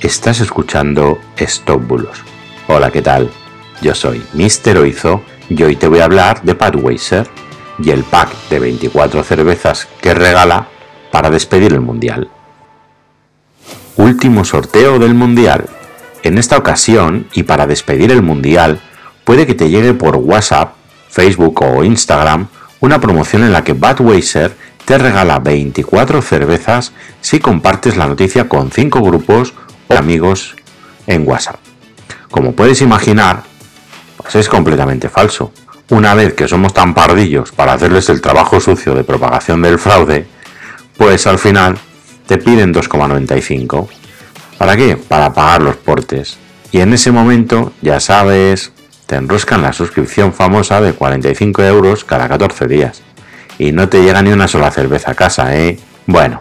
Estás escuchando Stop. Hola, ¿qué tal? Yo soy Mr. Oizo y hoy te voy a hablar de Budweiser y el pack de 24 cervezas que regala para despedir el Mundial. Último sorteo del Mundial. En esta ocasión, y para despedir el Mundial, puede que te llegue por WhatsApp, Facebook o Instagram una promoción en la que Budweiser te regala 24 cervezas si compartes la noticia con 5 grupos amigos en WhatsApp. Como puedes imaginar, pues es completamente falso. Una vez que somos tan pardillos para hacerles el trabajo sucio de propagación del fraude, pues al final te piden 2,95. ¿Para qué? Para pagar los portes. Y en ese momento, ya sabes, te enroscan la suscripción famosa de 45 euros cada 14 días. Y no te llega ni una sola cerveza a casa, ¿eh? Bueno,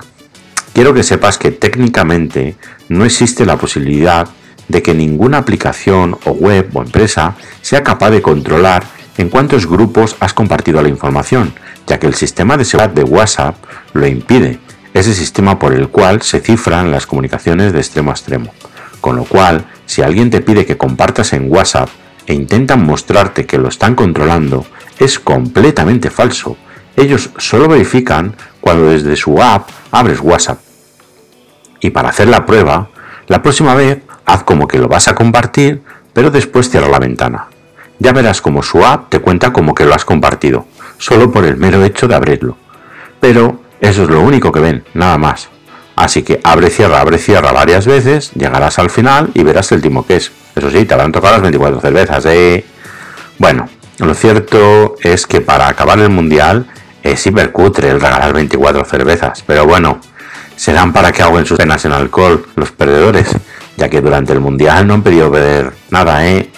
quiero que sepas que técnicamente no existe la posibilidad de que ninguna aplicación o web o empresa sea capaz de controlar en cuántos grupos has compartido la información, ya que el sistema de seguridad de WhatsApp lo impide, ese sistema por el cual se cifran las comunicaciones de extremo a extremo. Con lo cual, si alguien te pide que compartas en WhatsApp e intentan mostrarte que lo están controlando, es completamente falso. Ellos solo verifican cuando desde su app abres WhatsApp. Y para hacer la prueba, la próxima vez haz como que lo vas a compartir, pero después cierra la ventana. Ya verás como su app te cuenta como que lo has compartido, solo por el mero hecho de abrirlo. Pero eso es lo único que ven, nada más. Así que abre, cierra, abre, cierra varias veces, llegarás al final y verás el timo que es. Eso sí, te habrán tocado las 24 cervezas, ¿eh? Bueno, lo cierto es que para acabar el mundial es hipercutre el regalar 24 cervezas, pero bueno, serán para que ahoguen sus penas en alcohol los perdedores, ya que durante el mundial no han pedido beber nada, ¿eh?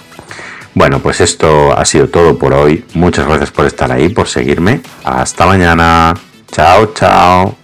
Bueno, pues esto ha sido todo por hoy. Muchas gracias por estar ahí, por seguirme. Hasta mañana. Chao, chao.